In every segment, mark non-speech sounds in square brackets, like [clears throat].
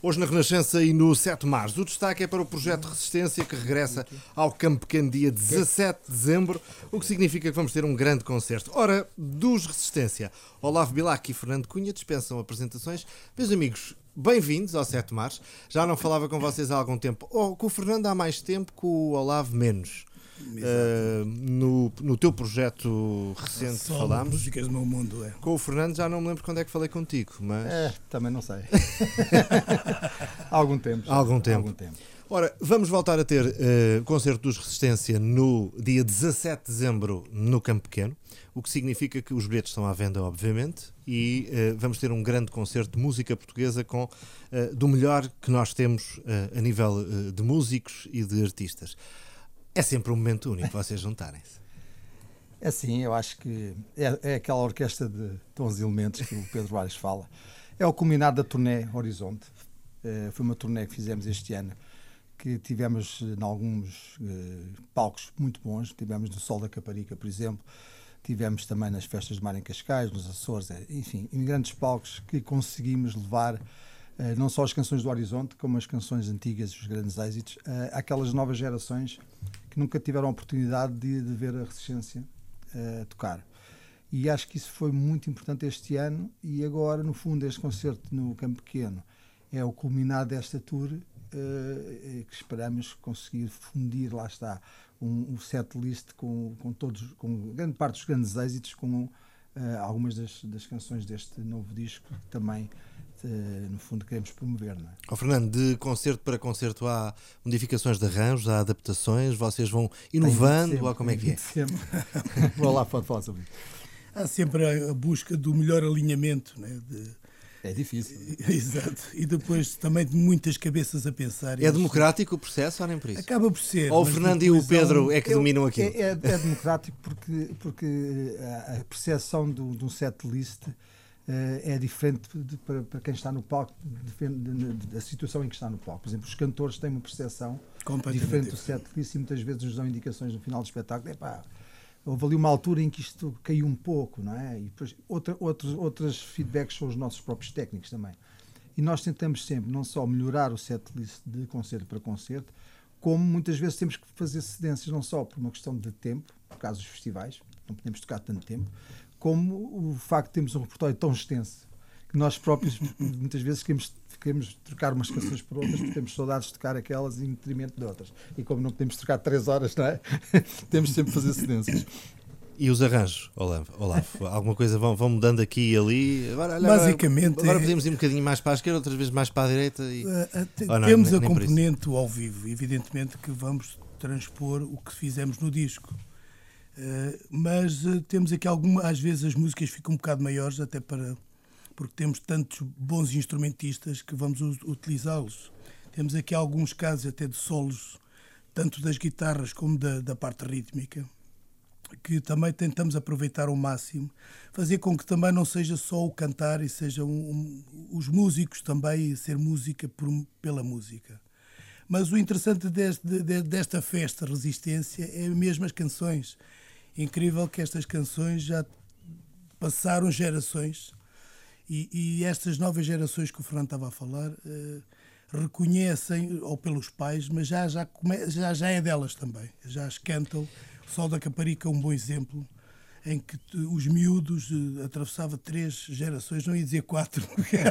Hoje na Renascença e no 7 de Março, o destaque é para o projeto Resistência que regressa ao Campo Pequeno dia 17 de dezembro, o que significa que vamos ter um grande concerto. Ora, dos Resistência, Olavo Bilac e Fernando Cunha dispensam apresentações. Meus amigos, bem-vindos ao 7 de Março. Já não falava com vocês há algum tempo, ou com o Fernando há mais tempo, com o Olavo menos. Uh, no, no teu projeto recente Só falámos. músicas do meu mundo, é. Com o Fernando já não me lembro quando é que falei contigo, mas. É, também não sei. [laughs] há algum tempo. Há algum tempo. algum tempo. Ora, vamos voltar a ter uh, concerto dos Resistência no dia 17 de dezembro no Campo Pequeno, o que significa que os bilhetes estão à venda, obviamente, e uh, vamos ter um grande concerto de música portuguesa com uh, do melhor que nós temos a nível de músicos e de artistas. É sempre um momento único vocês juntarem-se. É sim, eu acho que é, é, aquela orquestra de tons e elementos que o Pedro Ares fala. É o culminar da turnê Horizonte. É, foi uma turnê que fizemos este ano, que tivemos em alguns uh, palcos muito bons. Tivemos no Sol da Caparica, por exemplo. Tivemos também nas festas de Mar em Cascais, nos Açores, enfim, em grandes palcos que conseguimos levar Uh, não só as canções do Horizonte, como as canções antigas, os grandes êxitos, uh, aquelas novas gerações que nunca tiveram a oportunidade de, de ver a Resistência uh, tocar. E acho que isso foi muito importante este ano e agora, no fundo, este concerto no Campo Pequeno é o culminar desta tour uh, que esperamos conseguir fundir, lá está, um, um set list com, com todos, com grande parte dos grandes êxitos, com uh, algumas das, das canções deste novo disco também no fundo queremos promover. Não é? Oh, Fernando, de concerto para concerto há modificações de arranjos, há adaptações, vocês vão inovando, sempre, ou como é que é? Sempre. [laughs] Vou lá pode falar sobre isso. Há sempre a busca do melhor alinhamento, né? De... É difícil. [laughs] Exato. E depois também de muitas cabeças a pensar. É democrático o processo ou nem por isso? Acaba por ser. Ou o Fernando e o Pedro é que eu, dominam aquilo? É, é, é democrático porque, porque a percepção de um set list Uh, é diferente de, para, para, quem está no palco, da situação em que está no palco. Por exemplo, os cantores têm uma percepção diferente do set list e muitas vezes nos dão indicações no final do espetáculo. Epá, houve ali uma altura em que isto caiu um pouco, não é? E depois outra, outros, outros feedbacks são os nossos próprios técnicos também. E nós tentamos sempre não só melhorar o set list de concerto para concerto, como muitas vezes temos que fazer cedências não só por uma questão de tempo, por causa dos festivais, não podemos tocar tanto tempo, como o facto de termos um repertório tão extenso que nós próprios muitas vezes queremos, queremos trocar umas canções por outras porque temos saudades de tocar aquelas em detrimento de outras. E como não podemos trocar três horas, não é? [laughs] temos sempre que fazer cedências. E os arranjos, Olavo? Olavo alguma coisa vão, vão mudando aqui e ali? Agora, olha, Basicamente. Agora, podemos ir um bocadinho mais para a esquerda, outras vezes mais para a direita. E... Uh, não, temos nem, a componente ao vivo, evidentemente que vamos transpor o que fizemos no disco. Eh, mas uh, temos aqui alguma, às vezes as músicas ficam um bocado maiores, até para porque temos tantos bons instrumentistas que vamos utilizá-los. Temos aqui alguns casos até de solos, tanto das guitarras como da, da parte rítmica, que também tentamos aproveitar ao máximo, fazer com que também não seja só o cantar e sejam um, os músicos também ser música por, pela música. Mas o interessante deste, de, desta festa Resistência é mesmo as canções incrível que estas canções já passaram gerações e, e estas novas gerações que o Fernando estava a falar uh, reconhecem, ou pelos pais, mas já, já, já, já é delas também. Já as cantam. O Sol da Caparica é um bom exemplo em que os miúdos uh, atravessava três gerações, não ia dizer quatro.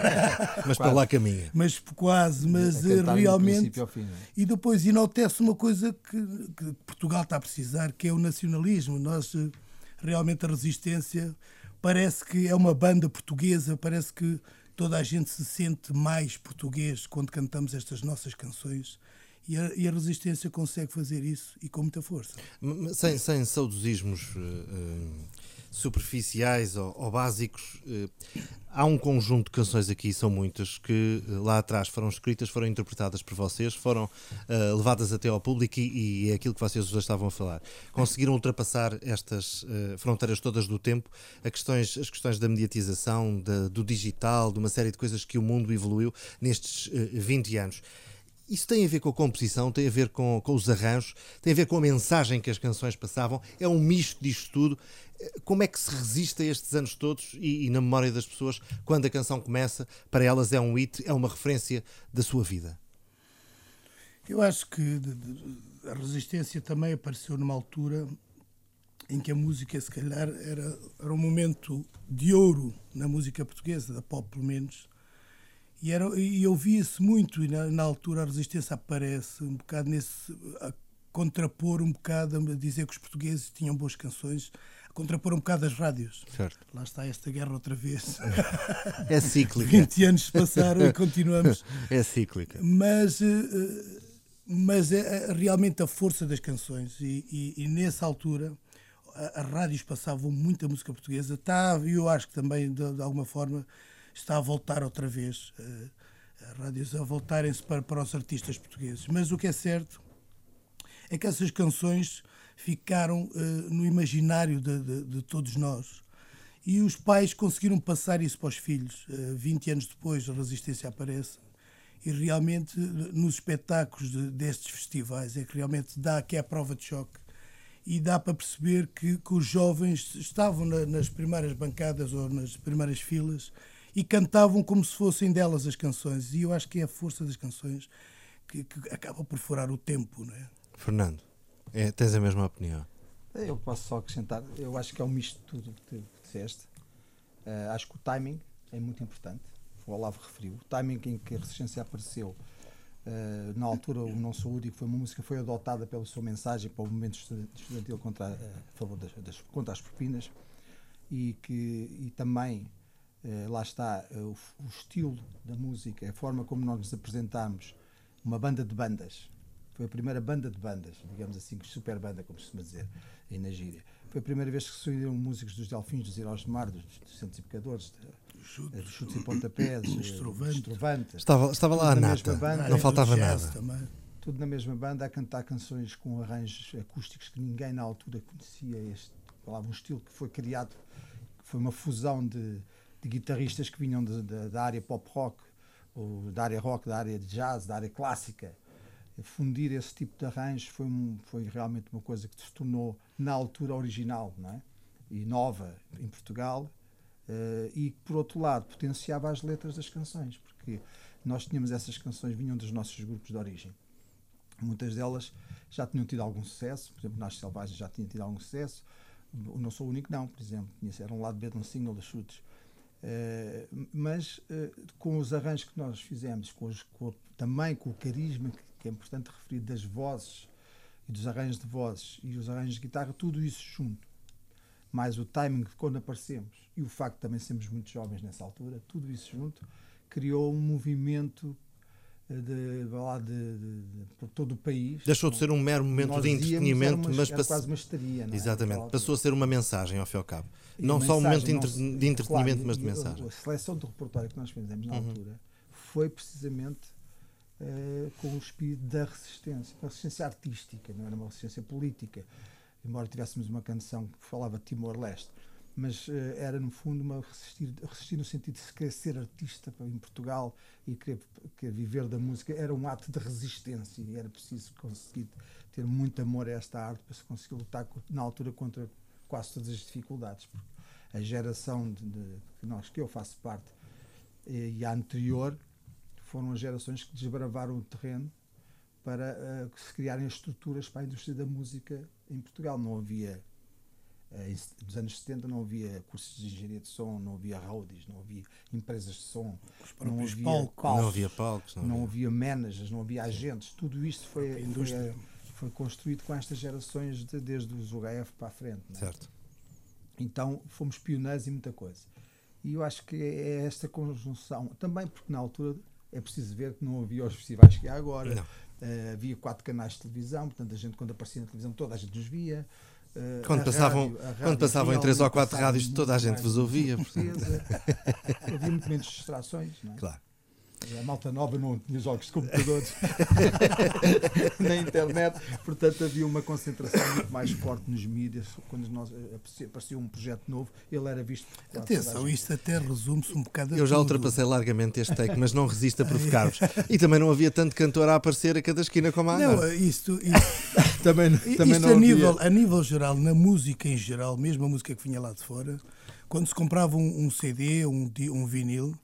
[laughs] mas para lá caminha. Mas quase, mas uh, realmente. Fim, é? E depois enaltece uma coisa que, que, Portugal está a precisar, que é o nacionalismo. Nós, uh, realmente, a resistência parece que é uma banda portuguesa, parece que toda a gente se sente mais português quando cantamos estas nossas canções. E a, e a, resistência consegue fazer isso e com muita força. Sem, sem saudosismos uh, uh, superficiais ou, ou básicos, uh, há um conjunto de canções aqui, são muitas, que lá atrás foram escritas, foram interpretadas por vocês, foram levadas até ao público e, e, é aquilo que vocês já estavam a falar. Conseguiram ultrapassar estas fronteiras todas do tempo, a questões, as questões da mediatização, da, do digital, de uma série de coisas que o mundo evoluiu nestes 20 anos Isso tem a ver com a composição, tem a ver com, com os arranjos, tem a ver com a mensagem que as canções passavam. É um misto disto tudo. Como é que se resiste a estes anos todos e, e, na memória das pessoas, quando a canção começa, para elas é um hit, é uma referência da sua vida? Eu acho que a resistência também apareceu numa altura em que a música, se calhar, era, era um momento de ouro na música portuguesa, da pop pelo menos, e, era, e ouvia-se muito, e na, na, altura a resistência aparece um bocado nesse. a contrapor um bocado, a dizer que os portugueses tinham boas canções, a contrapor um bocado as rádios. Certo. Lá está esta guerra outra vez. [laughs] É cíclica. 20 anos se passaram e continuamos. [laughs] É cíclica. Mas. Uh, mas é, é realmente a força das canções e, e, e nessa altura as rádios passavam muita música portuguesa está eu acho que também de, de, alguma forma está a voltar outra vez uh, as rádios a voltarem-se para, para os artistas portugueses. Mas o que é certo é que essas canções ficaram uh, no imaginário de, de, de, todos nós. E os pais conseguiram passar isso para os filhos. Uh, 20 anos depois a resistência aparece. E realmente nos espetáculos de, destes festivais é que realmente dá aqui a prova de choque. E dá para perceber que, que os jovens estavam na, nas primeiras bancadas ou nas primeiras filas e cantavam como se fossem delas as canções e eu acho que é a força das canções que, que acaba por furar o tempo, não é? Fernando, é, tens a mesma opinião? Eu posso só acrescentar, eu acho que é um misto de tudo que disseste. Uh, acho que o timing é muito importante o Olavo referiu, o timing em que a Resistência apareceu, uh, na altura o Não Sou Único, foi uma música que foi adotada pela sua mensagem para o movimento estudantil contra, uh, a favor das, das, contra as propinas e, que, e também, lá está, o, o, estilo da música, a forma como nós nos apresentámos, uma banda de bandas, foi a primeira banda de bandas, digamos assim, super banda, como se costuma dizer, aí na gíria. Foi a primeira vez que se reuniram músicos dos Delfins, dos Heróis de Mar, dos, dos Centros e Pecadores, chutes, dos chutes e pontapés, estrovantes. Estava, estava lá a nata, banda, não faltava nada. Também. Tudo na mesma banda, a cantar canções com arranjos acústicos que ninguém na altura conhecia. Este, falava um estilo que foi criado, que foi uma fusão de, de guitarristas que vinham da área pop rock, da área rock, da área de jazz, da área clássica fundir esse tipo de arranjos foi, foi realmente uma coisa que se tornou na altura original não é? e nova em Portugal Uh, e por outro lado potenciava as letras das canções, porque nós tínhamos essas canções, vinham dos nossos grupos de origem. Muitas delas já tinham tido algum sucesso, por exemplo, Nas Selvagens já tinha tido algum sucesso, o Não Sou o Único não, por exemplo, tinha, era um lado B de um single das chutes. Uh, mas uh, com os arranjos que nós fizemos, com os, com, também com o carisma que, que é importante referir das vozes e dos arranjos de vozes e os arranjos de guitarra, tudo isso junto. Mais o timing de quando aparecemos e o facto de também sermos muito jovens nessa altura, tudo isso junto, criou um movimento de, de, de, de por todo o país. Deixou de ser um mero momento de entretenimento, mas passou quase uma estaria, não é? Exatamente, passou a ser uma mensagem ao fim e ao cabo. E não só um momento de, entre, de entretenimento, claro, mas de mensagem. A seleção do repertório que nós fizemos na uhum. altura foi precisamente uh, com o espírito da resistência, uma resistência artística, não era uma resistência política embora tivéssemos uma canção que falava de Timor-Leste, mas uh, era no fundo uma resistir, resistir no sentido de se querer ser artista em Portugal e querer, querer viver da música, era um ato de resistência e era preciso conseguir ter muito amor a esta arte para se conseguir lutar na altura contra quase todas as dificuldades. Porque a geração de, de, nós, que eu faço parte, e, e a anterior, foram as gerações que desbravaram o terreno para uh, se criarem as estruturas para a indústria da música em Portugal. Não havia, nos anos 70, não havia cursos de engenharia de som, não havia roadies, não havia empresas de som, não havia, palcos, não havia palcos, não, não havia. managers, não havia agentes. Tudo isto foi, foi, eh, foi, construído com estas gerações de, desde os UHF para a frente. É? Certo. Então fomos pioneiros em muita coisa. E eu acho que é esta conjunção, também porque na altura é preciso ver que não havia os festivais que há agora. Uh, havia quatro canais de televisão, portanto, a gente, quando aparecia na televisão, toda a gente nos via. Uh, quando, passavam, rádio, rádio quando passavam em três ou quatro rádios, toda a gente vos ouvia. havia muito menos distrações. Não é? Claro. A malta nova não tinha jogos de computadores [laughs] na internet, portanto havia uma concentração muito mais forte nos mídias. Quando nós eh, aparecia um projeto novo, ele era visto. Atenção, isto até resume-se um bocado. Eu já tudo. ultrapassei largamente este take, mas não resisto a provocar-vos. [laughs] E também não havia tanto cantor a aparecer a cada esquina como há Não, isto, isto, [laughs] também, também isto não a, havia. nível, a nível geral, na música em geral, mesmo a música que vinha lá de fora, quando se comprava um, um CD, um, um vinil,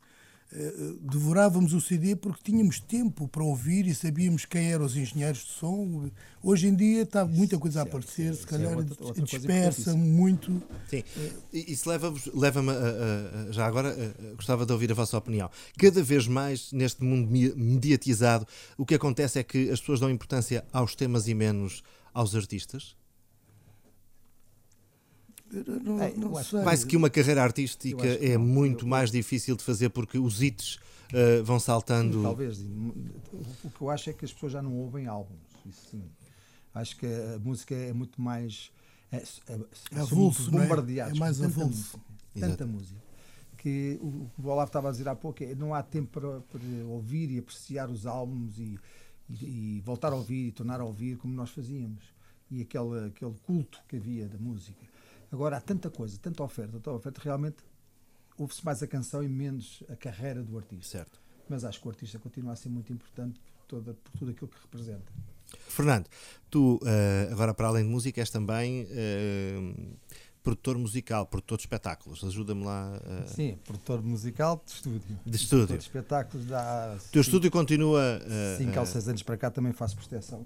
devorávamos o CD porque tínhamos tempo para ouvir e sabíamos quem eram os engenheiros de som. Hoje em dia está muita coisa a aparecer, se é calhar dispersa muito. Sim, E isso leva-me a, a- a- já agora a- a- gostava de ouvir a vossa opinião. Cada vez mais neste mundo mediatizado, o que acontece é que as pessoas dão importância aos temas e menos aos artistas. Não, É, não sei. Parece que uma carreira artística é não. muito Eu- mais difícil de fazer porque os hits uh, vão saltando. Talvez. O que eu acho é que as pessoas já não ouvem álbuns. Isso sim. Acho que a música é muito mais. É, é, é, Avulso, não é? bombardeados É mais tanta avulso. música, Tanta música. Que o, o que o Olavo estava a dizer há pouco é não há tempo para, para ouvir e apreciar os álbuns e, e, e voltar a ouvir e tornar a ouvir como nós fazíamos. E aquele, aquele culto que havia da música. Agora há tanta coisa, tanta oferta, tanta oferta, realmente ouve-se mais a canção e menos a carreira do artista Certo. mas acho que o artista continua a ser muito importante por, toda, por tudo aquilo que representa. Fernando, tu, uh, agora para além de música, és também uh, produtor musical, produtor de espetáculos. Ajuda-me lá. uh, Sim, produtor musical de estúdio. De Produtor estúdio. de espetáculos dá. O teu estúdio continua. uh, 5 ou 6 anos para cá também faço proteção,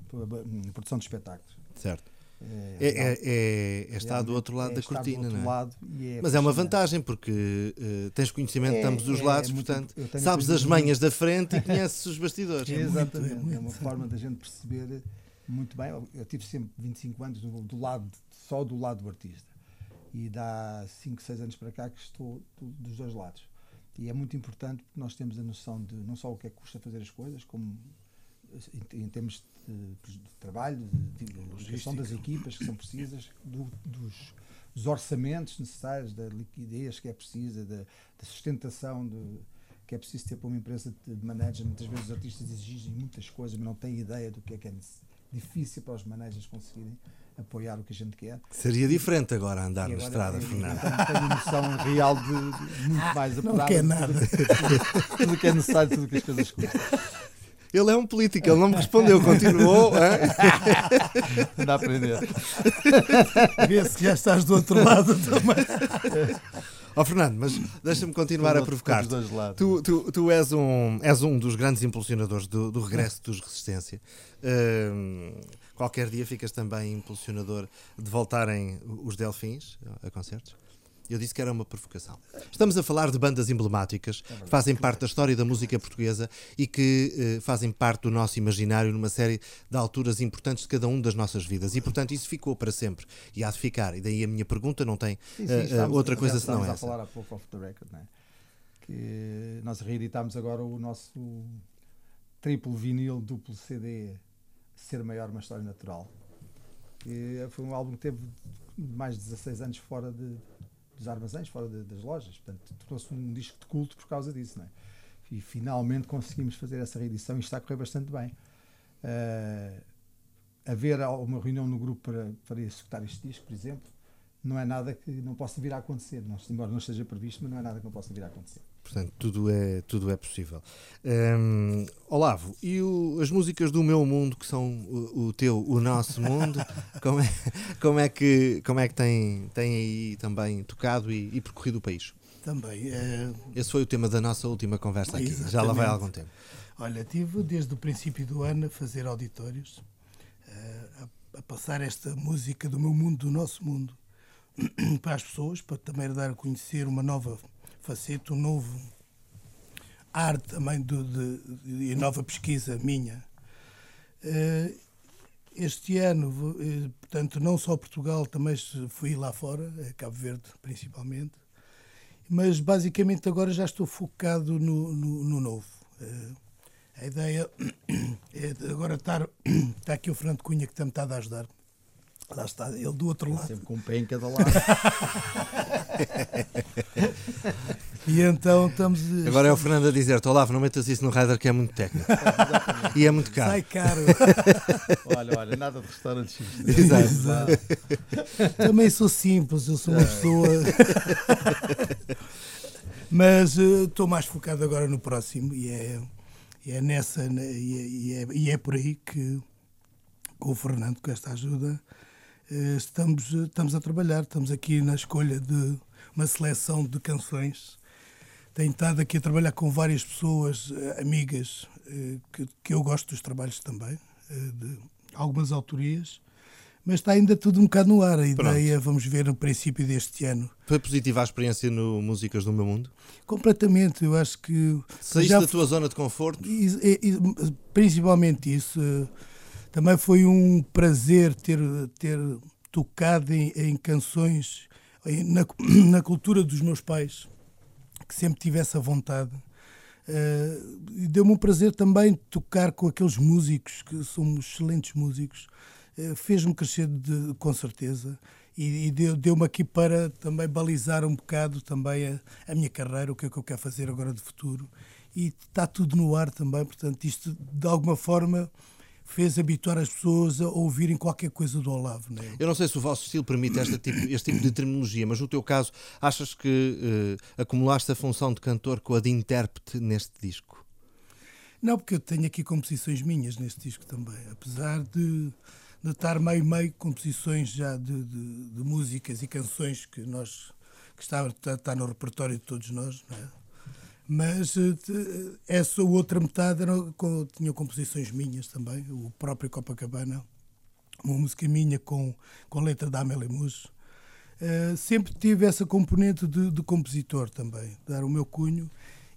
produção de espetáculos. Certo. É, É, é, é, é estar do outro lado é da cortina, não é? lado e é Mas é uma vantagem porque uh, tens conhecimento de É, ambos os lados, é muito- portanto, sabes as manhas da frente e [laughs] conheces os bastidores. É muito, Exatamente, é é, muito. uma forma da gente perceber muito bem. Eu tive sempre 25 anos do, do lado, só do lado do artista. E dá 5, 6 anos para cá que estou do- dos dois lados. E é muito importante porque nós temos a noção de não só o que é que custa fazer as coisas, como em, termos de, de trabalho, de, de gestão das equipas que são precisas, do- dos, dos orçamentos necessários, da liquidez que é precisa, da, da sustentação de, que é preciso ter para uma empresa de management. Muitas vezes os artistas exigem muitas coisas, mas não têm ideia do que é que é difícil para os managers conseguirem apoiar o que a gente quer. Seria diferente agora andar E na agora estrada, Fernando. Tenho, noção real de, de muito mais Não apurada. quer de nada. Tudo, tudo o que é necessário, tudo o que as coisas custam. Ele é um político, ele não me respondeu, continuou. Anda a aprender. Vê-se que já estás do outro lado também. Ó Fernando, mas deixa-me continuar a provocar. Lados. Tu, tu, tu és, um, és um dos grandes impulsionadores do, do regresso dos Resistência. Hum, qualquer dia ficas também impulsionador de voltarem os Delfins a concertos? Eu disse que era uma provocação. Estamos a falar de bandas emblemáticas que fazem parte da história da música portuguesa e que eh, fazem parte do nosso imaginário numa série de alturas importantes de cada um das nossas vidas. E, portanto, isso ficou para sempre e há de ficar. E daí a minha pergunta não tem Sim, sim, estávamos- outra coisa senão essa. a falar há pouco off the record, não é? Que nós reeditámos agora o nosso triplo vinil, duplo CD, Ser Maior Uma História Natural. Que foi um álbum que teve mais de 16 anos fora de, dos armazéns, fora de- das lojas. Portanto, tornou-se um disco de culto por causa disso, não é? E finalmente conseguimos fazer essa reedição e está a correr bastante bem. Eh, haver uma reunião no grupo para, para executar este disco, por exemplo, não é nada que não possa vir a acontecer. Não, embora não esteja previsto, mas não é nada que não possa vir a acontecer. Portanto, tudo é, tudo é possível. Hum, Olavo, e o- as músicas do meu mundo, que são o, o teu, o nosso mundo, [laughs] como é, como é que, como é que tem, tem aí também tocado e, e percorrido o país? Também. eh, Esse foi o tema da nossa última conversa aqui. Já lá vai há Exatamente. algum tempo. Olha, tive desde o princípio do ano a fazer auditórios, eh, a, a passar esta música do meu mundo, do nosso mundo, [clears throat] para as pessoas, para também dar a conhecer uma nova faceta, um novo arte também do, de, e nova pesquisa minha. Eh, Este ano, eh, portanto, não só Portugal, também fui lá fora, a Cabo Verde principalmente, mas basicamente agora já estou focado no, no, no novo. Eh, a ideia [coughs] é agora estar. [coughs] Está aqui o Fernando Cunha que também está a ajudar. Lá está, ele do outro lado. Sempre com um pé em cada lado. [laughs] E então estamos. Agora é o Fernando a dizer-te: Olavo, não metas isso no radar que é muito técnico. [laughs] e é muito caro. Sai caro. [laughs] olha, olha, nada de restaurantes. Exato. Também sou simples, eu sou uma pessoa. Mas estou uh, mais focado agora no próximo e é, é nessa e é, e, é, e é por aí que com o Fernando, com esta ajuda, estamos, estamos a trabalhar. Estamos aqui na escolha de uma seleção de canções. Tenho estado aqui a trabalhar com várias pessoas, uh, amigas, que, que eu gosto dos trabalhos também, de algumas autorias mas está ainda tudo um bocado no ar. A ideia, Pronto. vamos ver no princípio deste ano. Foi positiva a experiência no Músicas do Meu Mundo? Completamente, eu acho que. Saíste já... da tua zona de conforto? E, e, principalmente isso. Também foi um prazer ter, ter tocado em, em canções, na, [clears throat] na cultura dos meus pais, que sempre tive essa vontade. Uh, Deu-me um prazer também tocar com aqueles músicos que são excelentes músicos eh, fez-me crescer de, com certeza e, e deu-me aqui para também balizar um bocado também a, a, minha carreira, o que é que eu quero fazer agora de futuro. E está tudo no ar também, portanto, isto de alguma forma fez habituar as pessoas a ouvirem qualquer coisa do Olavo. Né? Eu não sei se o vosso estilo permite este tipo, este tipo de terminologia, mas no teu caso, achas que uh, acumulaste a função de cantor com a de intérprete neste disco? Não, porque eu tenho aqui composições minhas neste disco também, apesar de de estar meio-meio composições já de, de, de, músicas e canções que nós que está, está, está no repertório de todos nós, é? Mas eh, essa outra metade era, tinha composições minhas também, o próprio Copacabana, uma música minha com, com letra da Amélie Mus. Uh, sempre tive essa componente de, de, compositor também, dar o meu cunho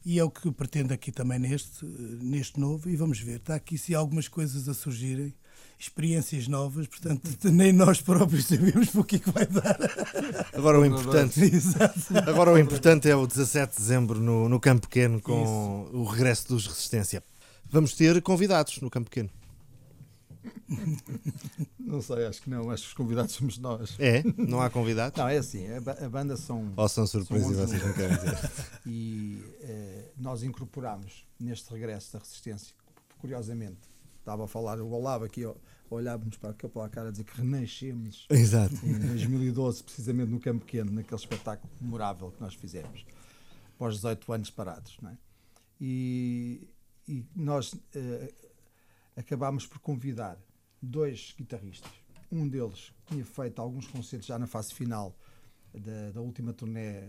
e é o que pretendo aqui também neste, neste novo e vamos ver, está aqui se algumas coisas a surgirem experiências novas, portanto, [laughs] nem nós próprios sabemos o que, é que vai dar. Agora o importante, [laughs] agora o importante é o 17 de dezembro no, no Campo Pequeno com Isso. o regresso dos Resistência. Vamos ter convidados no Campo Pequeno. [laughs] Não sei, acho que não. Acho que os convidados somos nós. É? Não há convidados? Não, é assim. A, banda são. Ou são surpresas e vocês não querem dizer. E eh, nós incorporamos neste regresso da Resistência, curiosamente, estava a falar, o Olavo aqui, olhávamos para, para a cara a dizer que renascemos [laughs] Exato. em 2012, precisamente no Campo Pequeno, naquele espetáculo memorável que nós fizemos, após 18 anos parados. Não é? e, e nós uh, acabámos por convidar dois guitarristas. Um deles tinha feito alguns concertos já na fase final da, da última turnê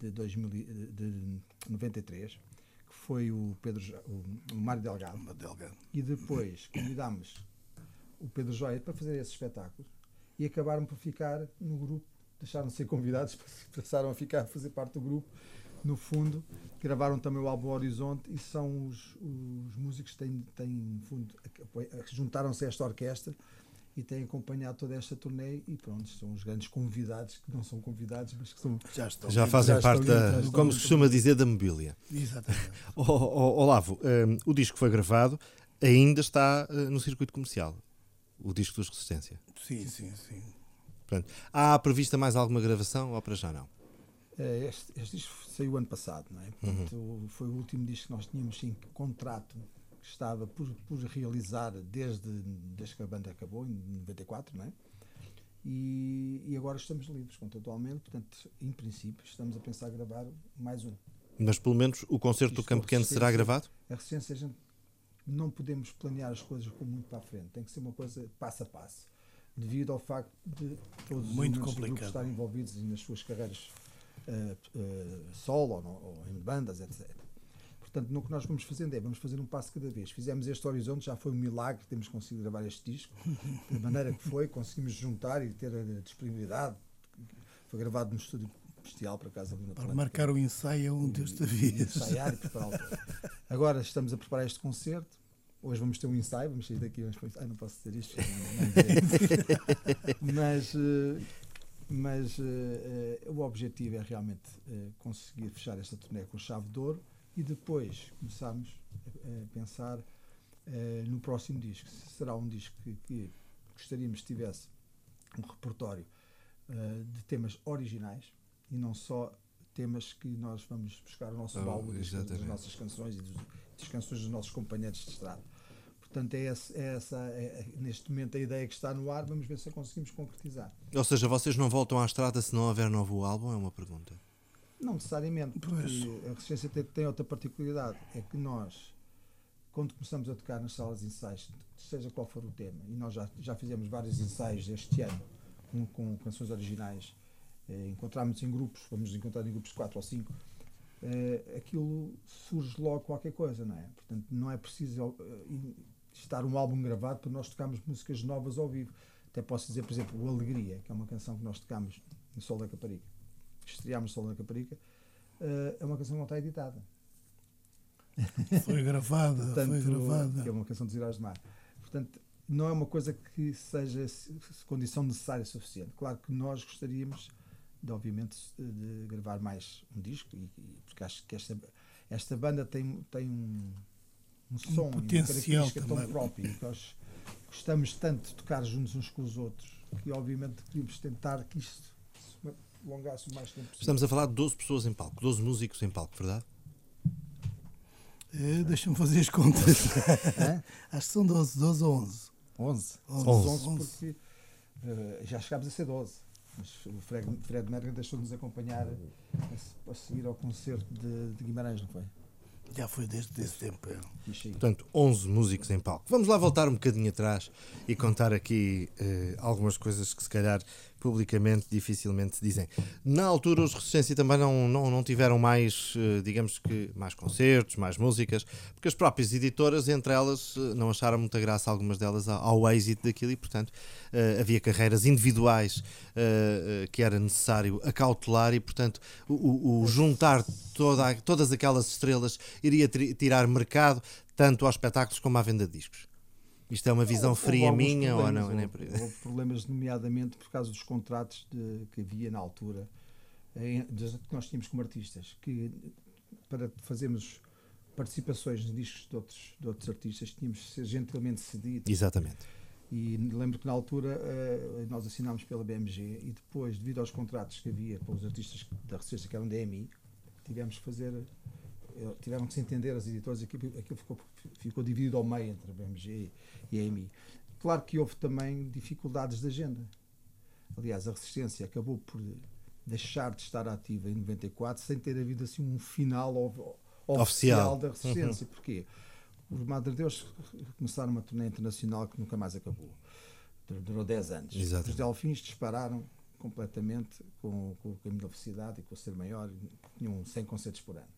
de, 2000, de 93 foi o Pedro o, Mário Delgado. Delgado. E depois convidámos o Pedro Joia para fazer esse espetáculo e acabaram por ficar no grupo, deixaram de ser convidados, [laughs] passaram a ficar a fazer parte do grupo. No fundo, gravaram também o álbum Horizonte e são os, os músicos que têm, têm fundo, juntaram-se a esta orquestra e têm acompanhado toda esta turnê e pronto, são os grandes convidados que não são convidados, mas que são, já, estão, já fazem já parte da, como se costuma dizer, da mobília. Exatamente. [laughs] oh, oh, Olavo, um, o disco foi gravado, ainda está uh, no circuito comercial, o disco dos Resistência. Sim, sim, sim. Portanto, há prevista mais alguma gravação ou para já não? É, este, este disco saiu ano passado, não é? Portanto, uhum. Foi o último disco que nós tínhamos sim contrato que estava por, por realizar desde, desde que a banda acabou, em 94, não é? E, e agora estamos livres contratualmente, portanto, em princípio, estamos a pensar gravar mais um. Mas pelo menos o concerto do Campo Pequeno será gravado? A recência, a gente não podemos planear as coisas com muito para a frente, tem que ser uma coisa passo a passo, devido ao facto de todos muito os complicado. estarem envolvidos nas suas carreiras uh, uh, solo ou, ou em bandas, etc. Portanto, no que nós vamos fazendo é, vamos fazer um passo cada vez. Fizemos este horizonte, já foi um milagre, temos conseguido gravar este disco, da maneira que foi, conseguimos juntar e ter a disponibilidade. Foi gravado no estúdio bestial, por acaso, ali na Para marcar o ensaio um desta vez. Ensaiar e preparar [laughs] Agora estamos a preparar este concerto. Hoje vamos ter um ensaio, vamos sair daqui. Vamos... Ai, não posso dizer isto. [laughs] mas eh, mas uh, uh, o objetivo é realmente uh, conseguir fechar esta turnê com chave de ouro e depois começámos a, pensar uh, no próximo disco. Se será um disco que, que gostaríamos que tivesse um repertório uh, de temas originais e não só temas que nós vamos buscar o nosso oh, baú das, das, nossas canções e dos, das canções dos nossos companheiros de estrada. Portanto, é, esse, é essa, é, neste momento, a ideia que está no ar. Vamos ver se a conseguimos concretizar. Ou seja, vocês não voltam à estrada se não houver novo álbum? É uma pergunta. Não necessariamente, porque a Resistência tem, tem, outra particularidade. É que nós, quando começamos a tocar nas salas de ensaios, seja qual for o tema, e nós já, já fizemos vários ensaios este ano com, com canções originais, eh, encontramos em grupos, vamos encontrar em grupos de 4 ou 5, eh, aquilo surge logo qualquer coisa, não é? Portanto, não é preciso eh, estar um álbum gravado para nós tocarmos músicas novas ao vivo. Até posso dizer, por exemplo, o Alegria, que é uma canção que nós tocamos no Sol da Caparica, estreámos no Sol da Caparica, uh, é uma canção que não está editada. Foi gravada, Portanto, foi gravada. é uma canção de Heróis de Mar. Portanto, não é uma coisa que seja condição necessária suficiente. Claro que nós gostaríamos, de, obviamente, de gravar mais um disco, e, e porque acho que esta, esta banda tem, tem um um som, um potencial uma tão própria, que nós gostamos tanto de tocar juntos uns com os outros, que obviamente queríamos tentar que isto se alongasse o mais tempo possível. Estamos a falar de 12 pessoas em palco, 12 músicos em palco, verdade? É, Deixa-me fazer as contas. [laughs] Acho que são 12, 12 ou 11. 11? 11, 11, 11 porque uh, já chegámos a ser 12. Mas o Fred, Fred Merga deixou-nos acompanhar a, a, seguir ao concerto de, de Guimarães, não foi? Já foi desde esse tempo. É. Portanto, 11 músicos em palco. Vamos lá voltar um bocadinho atrás e contar aqui uh, algumas coisas que se calhar publicamente dificilmente se dizem. Na altura, os Resistência também não, não, não tiveram mais, uh, digamos que, mais concertos, mais músicas, porque as próprias editoras, entre elas, uh, não acharam muita graça, algumas delas, ao, êxito daquilo e, portanto, havia carreiras individuais que era necessário acautelar e, portanto, o, o juntar toda, todas aquelas estrelas iria tirar mercado tanto aos espetáculos como à venda de discos. Isto é uma visão houve, fria houve minha ou não? Houve, houve, problemas, nomeadamente por causa dos contratos de, que havia na altura, em, que nós tínhamos como artistas, que para fazermos participações em discos de outros, de outros artistas tínhamos de ser gentilmente cedidos. Exatamente. E lembro que na altura uh, nós assinámos pela BMG e depois, devido aos contratos que havia com os artistas da Resistência, que eram DMI, tivemos que fazer tiveram que se entender as editoras aquilo, aquilo ficou, ficou dividido ao meio entre a BMG e a EMI. Claro que houve também dificuldades de agenda. Aliás, a resistência acabou por deixar de estar ativa em 94 sem ter havido assim um final oficial, oficial da resistência. Uhum. Porquê? Os Madre Deus começaram uma turnê internacional que nunca mais acabou. Durou 10 anos. Exato. Os Delfins dispararam completamente com, com o caminho da felicidade e com o ser maior, tinham 100 concertos por ano.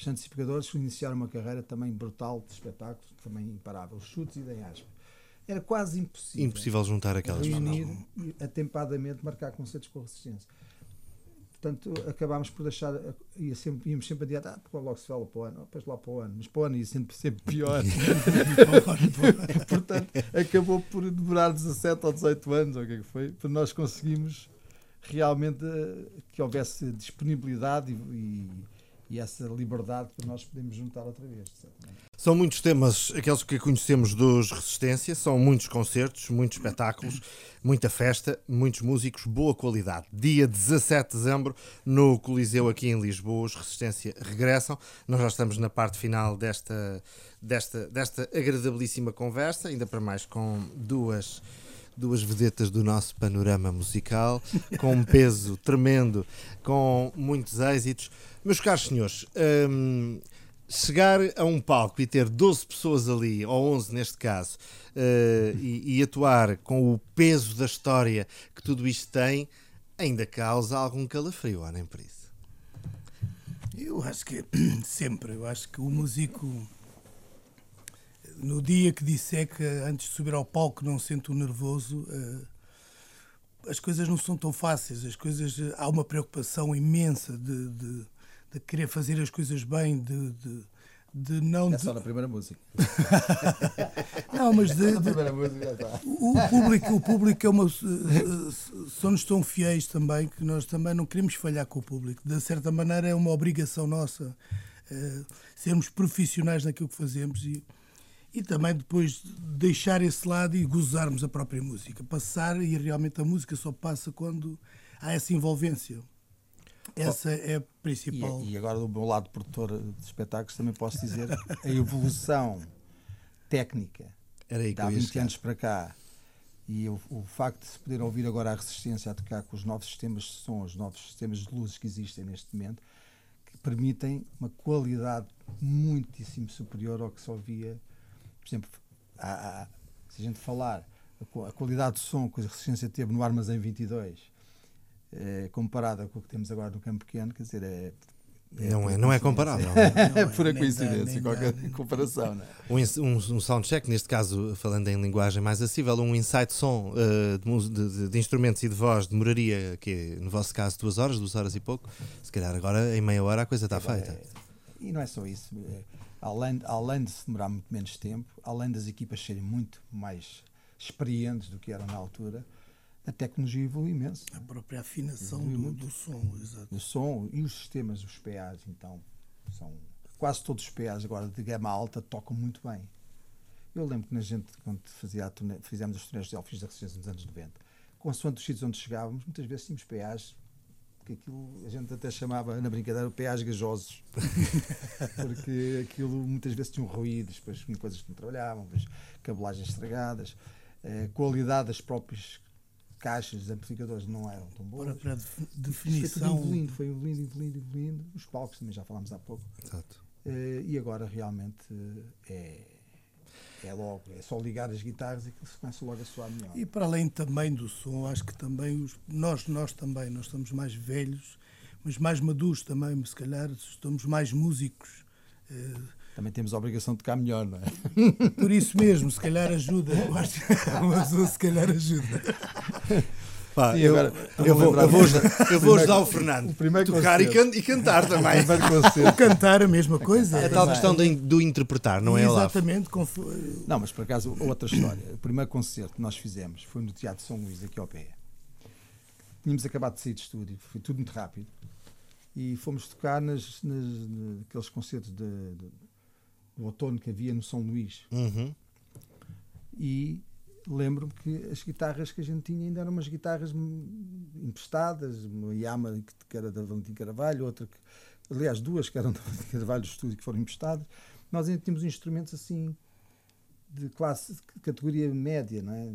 Os Santos Pecadores iniciaram uma carreira também brutal de espetáculos, também imparável, chutes e denhas. Era quase impossível. Impossível juntar aquelas reunir e atempadamente marcar concertos com resistência. Portanto, acabámos por deixar, ia sempre, íamos sempre adiante, ah, porque logo se fala para o ano, depois lá para o ano, mas para o ano ia sempre, sempre pior. [laughs] Portanto, acabou por demorar 17 ou 18 anos, ou o que é que foi, para nós conseguimos realmente eh, que houvesse disponibilidade e, e e essa liberdade para nós podemos juntar outra vez. São muitos temas, aqueles que conhecemos dos Resistência, são muitos concertos, muitos espetáculos, [coughs] muita festa, muitos músicos, boa qualidade. Dia 17 de dezembro, no Coliseu aqui em Lisboa, os Resistência regressam. Nós já estamos na parte final desta, desta, desta agradabilíssima conversa, ainda para mais com duas duas vedetas do nosso panorama musical, com um peso tremendo, com muitos êxitos. Meus caros senhores, hum, chegar a um palco e ter 12 pessoas ali, ou 11 neste caso, uh, e, e, atuar com o peso da história que tudo isto tem, ainda causa algum calafrio, nem por isso? Eu acho que [clears throat] sempre, eu acho que o músico no dia que disse que antes de subir ao palco não sente o nervoso, uh, as coisas não são tão fáceis, as coisas há uma preocupação imensa de, de de querer fazer as coisas bem, de, de, de não. É só na primeira música. [laughs] não, mas de, música já está. O público, o público é uma. São-nos tão fiéis também que nós também não queremos falhar com o público. De certa maneira, é uma obrigação nossa uh, sermos profissionais naquilo que fazemos e, e também depois deixar esse lado e gozarmos a própria música. Passar e realmente a música só passa quando há essa envolvência. Essa é a principal. E, e, agora, do meu lado produtor de espetáculos, também posso dizer a evolução técnica Era aí de há 20 anos para cá e o, o, facto de se poder ouvir agora a resistência a tocar com os novos sistemas de som, os novos sistemas de luzes que existem neste momento, que permitem uma qualidade muitíssimo superior ao que se ouvia. Por exemplo, há, há, se a gente falar a, a, qualidade de som que a resistência teve no Armazém 22, eh, comparada com o que temos agora no Campo Pequeno, quer dizer, é é não, é, não é comparável. [laughs] é pura coincidência, qualquer comparação. Não é? um, um, um soundcheck, neste caso, falando em linguagem mais acessível, um insight som uh, de, de, de, instrumentos e de voz demoraria, que no vosso caso, duas horas, duas horas e pouco. Se calhar agora, em meia hora, a coisa está feita. E não é só isso. É, além, além de se demorar muito menos tempo, além das equipas serem muito mais experientes do que eram na altura, a tecnologia evolui imenso. A própria afinação do, do, som, exato. O som e os sistemas, os PAs, então, são quase todos os PAs agora de gama alta tocam muito bem. Eu lembro que na gente, quando fazia turnê, fizemos os turnês de Elfis da Resistência nos anos 90, consoante os sítios onde chegávamos, muitas vezes tínhamos PAs aquilo a gente até chamava na brincadeira PAs gajosos [laughs] porque aquilo muitas vezes tinha ruídos, depois coisas que não trabalhavam, depois cabelagens estragadas, a qualidade das próprias caixas, os amplificadores não eram tão boas. Para, para definição. Foi evoluindo, foi evoluindo, evoluindo, evoluindo. Os palcos também já falámos há pouco. Exato. Uh, e agora realmente uh, é, é logo, é só ligar as guitarras e que se começa logo a soar melhor. E para além também do som, acho que também os, nós, nós também, nós estamos mais velhos, mas mais maduros também, se calhar estamos mais músicos. Uh, também temos a obrigação de tocar melhor, não é? Por isso mesmo, se calhar ajuda. Eu acho que se calhar ajuda. [laughs] Pá, Sim, eu, agora, eu, vou, eu, vou, [laughs] eu vou ajudar o Fernando. O tocar e, can, e, cantar também. [laughs] O cantar a mesma coisa. É a tal questão do, do interpretar, não é? Exatamente. Não, mas por acaso, outra história. O primeiro concerto que nós fizemos foi no Teatro São Luís, aqui ao pé. Tínhamos acabado de sair de estúdio, foi tudo muito rápido. E fomos tocar nas, nas, naqueles concertos de, de o outono que havia no São Luís. Uhum. E lembro-me que as guitarras que a gente tinha ainda eram umas guitarras emprestadas, uma Yamaha que era da Valentim Carvalho, outra que, aliás, duas que eram da Valentim Carvalho do estúdio que foram emprestadas. Nós ainda tínhamos instrumentos assim de classe, de categoria média, não é?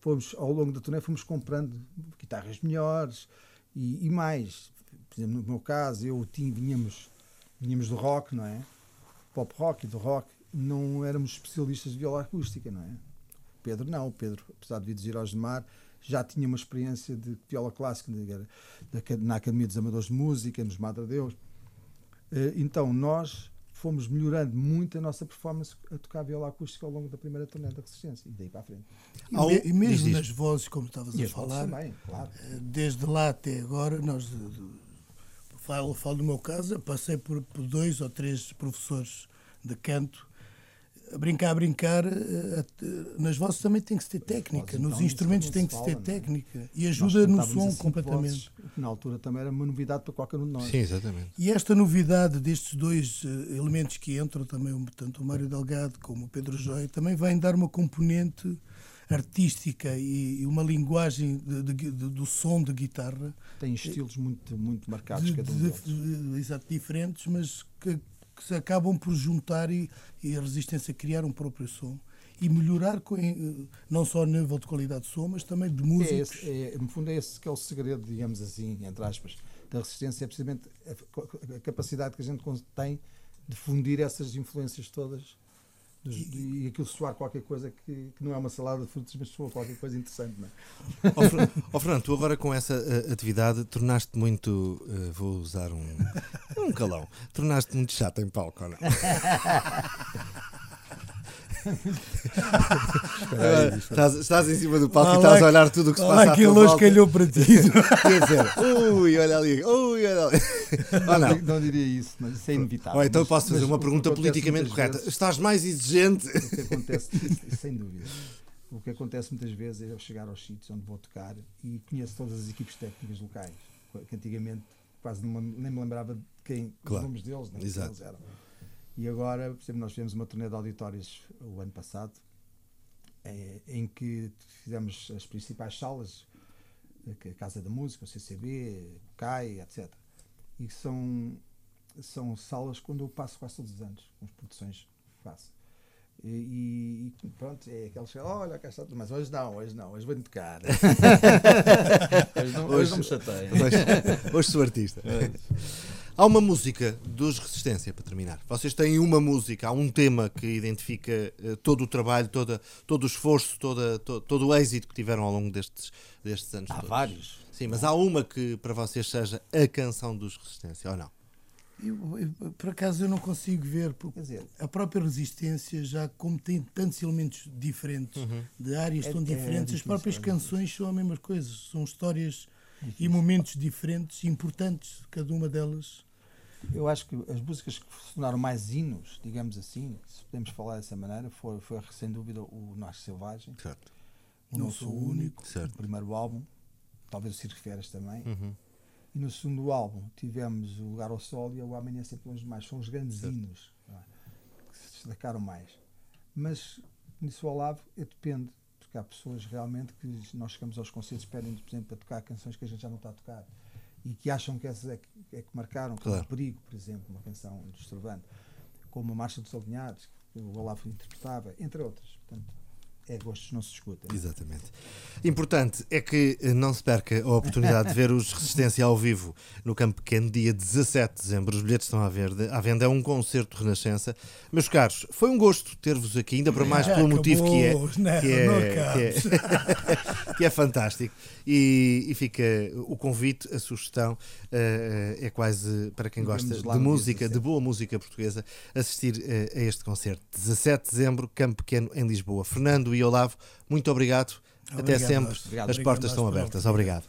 Fomos, ao longo da turnê fomos comprando guitarras melhores e, e mais. Por exemplo, no meu caso, eu tinha, vinhamos, vinhamos do rock, não é? pop rock e do rock, não éramos especialistas de viola acústica, não é? Pedro não, o Pedro, apesar de vir de Giros de Mar, já tinha uma experiência de viola clássica na Academia dos Amadores de Música, nos Madre Deus. Eh, então, nós fomos melhorando muito a nossa performance a tocar viola acústica ao longo da primeira turnê da Resistência e daí para a frente. E, e mesmo nas vozes, como estavas a falar, também, claro. Eh, desde lá até agora, nós falo, falo do meu caso, passei por, por dois ou três professores de canto a brincar, a brincar, eh, nas vozes também tem que se ter técnica, nos então, instrumentos tem que se ter é? técnica e ajuda no som completamente. Vozes, na altura também era uma novidade para qualquer um de nós. Sim, exatamente. E esta novidade destes dois eh, elementos que entram também, tanto o Mário Delgado como o Pedro Joia, também vem dar uma componente artística e, uma linguagem de, de, de, do som de guitarra. Tem estilos muito, muito marcados, cada um deles. Exato, diferentes, mas que, que se acabam por juntar e, e a resistência criar um próprio som e melhorar com, eh, não só a nível de qualidade de som, mas também de músicos. É esse, é, no fundo, é esse que é o segredo, digamos assim, entre aspas, da resistência, é precisamente a, a capacidade que a gente tem de fundir essas influências todas e, e aquilo soar qualquer coisa que, que, não é uma salada de frutos, mas soa qualquer coisa interessante, não é? oh, Fernando, tu agora com essa uh, atividade tornaste muito, uh, vou usar um, um calão, tornaste muito chato em palco, ou não? [laughs] estás, estás, em cima do palco e estás a olhar tudo o que se passa aquele hoje calhou para ti. Quer dizer, ui, olha ali, ui, olha ali. [laughs] Não, não. não diria isso, mas isso é inevitável. Ou então mas, posso fazer uma pergunta politicamente correta. Vezes, estás mais exigente? O que acontece, [laughs] sem dúvida. O que acontece muitas vezes é eu chegar aos sítios onde vou tocar e conheço todas as equipes técnicas locais, que antigamente quase nem me lembrava de quem, claro. os nomes deles, nem Exato. eles eram. E agora, por exemplo, nós fizemos uma turnê de auditórios o ano passado, é, em que fizemos as principais salas a Casa da Música, o CCB, o CAI, etc. E são, são salas quando eu passo quase todos os anos, com as produções que faço. E, e, pronto, é aqueles olha, cá está, mas hoje não, hoje não, hoje vou-me tocar. [laughs] hoje, não, hoje, hoje não me chateia. Hoje, hoje sou artista. Há uma música dos Resistência, para terminar. Vocês têm uma música, há um tema que identifica uh, todo o trabalho, toda, todo o esforço, toda, to, todo o êxito que tiveram ao longo destes, destes anos. Há todos. vários. Sim, mas há uma que para vocês seja a canção dos Resistência, ou não? Eu, eu, por acaso eu não consigo ver, porque dizer, a própria resistência, já como tem tantos elementos diferentes, uhum. de áreas é, tão é diferentes, é as próprias canções são a mesma coisa, são histórias e momentos diferentes, importantes, cada uma delas. Eu acho que as músicas que funcionaram mais hinos, digamos assim, se podemos falar dessa maneira, foi, foi sem dúvida o Nosso Selvagem. Certo. O Não Sou o Único, certo. o primeiro álbum, talvez o Circo Feras também. Uhum. E no segundo álbum tivemos o Lugar ao Sol e o Amanhã Sempre Longe Demais. São os grandes certo. hinos é? que se destacaram mais. Mas nisso ao lado, depende porque há pessoas realmente que nós chegamos aos concertos pedem por exemplo, para tocar canções que a gente já não está a tocar e que acham que essas é que, é que marcaram, como claro. Perigo, por exemplo, uma canção do Estrovante, como a Marcha dos Alinhados, que o Olavo interpretava, entre outras. Portanto, é gostos não se discutem. Exatamente. Importante é que eh, não se perca a oportunidade de ver os [laughs] Resistência ao vivo no Campo Pequeno, dia 17 de dezembro. Os bilhetes estão à, verde, à venda. É um concerto de Renascença. Meus caros, foi um gosto ter-vos aqui, ainda para mais [laughs] pelo motivo que é, que é, que é, [laughs] que é fantástico. E, e, fica o convite, a sugestão, uh, é quase para quem gosta de música, de boa música portuguesa, assistir uh, a este concerto. 17 de dezembro, Campo Pequeno, em Lisboa. Fernando e Olavo, muito obrigado. obrigado Até sempre. Obrigado. As portas estão abertas. Obrigado.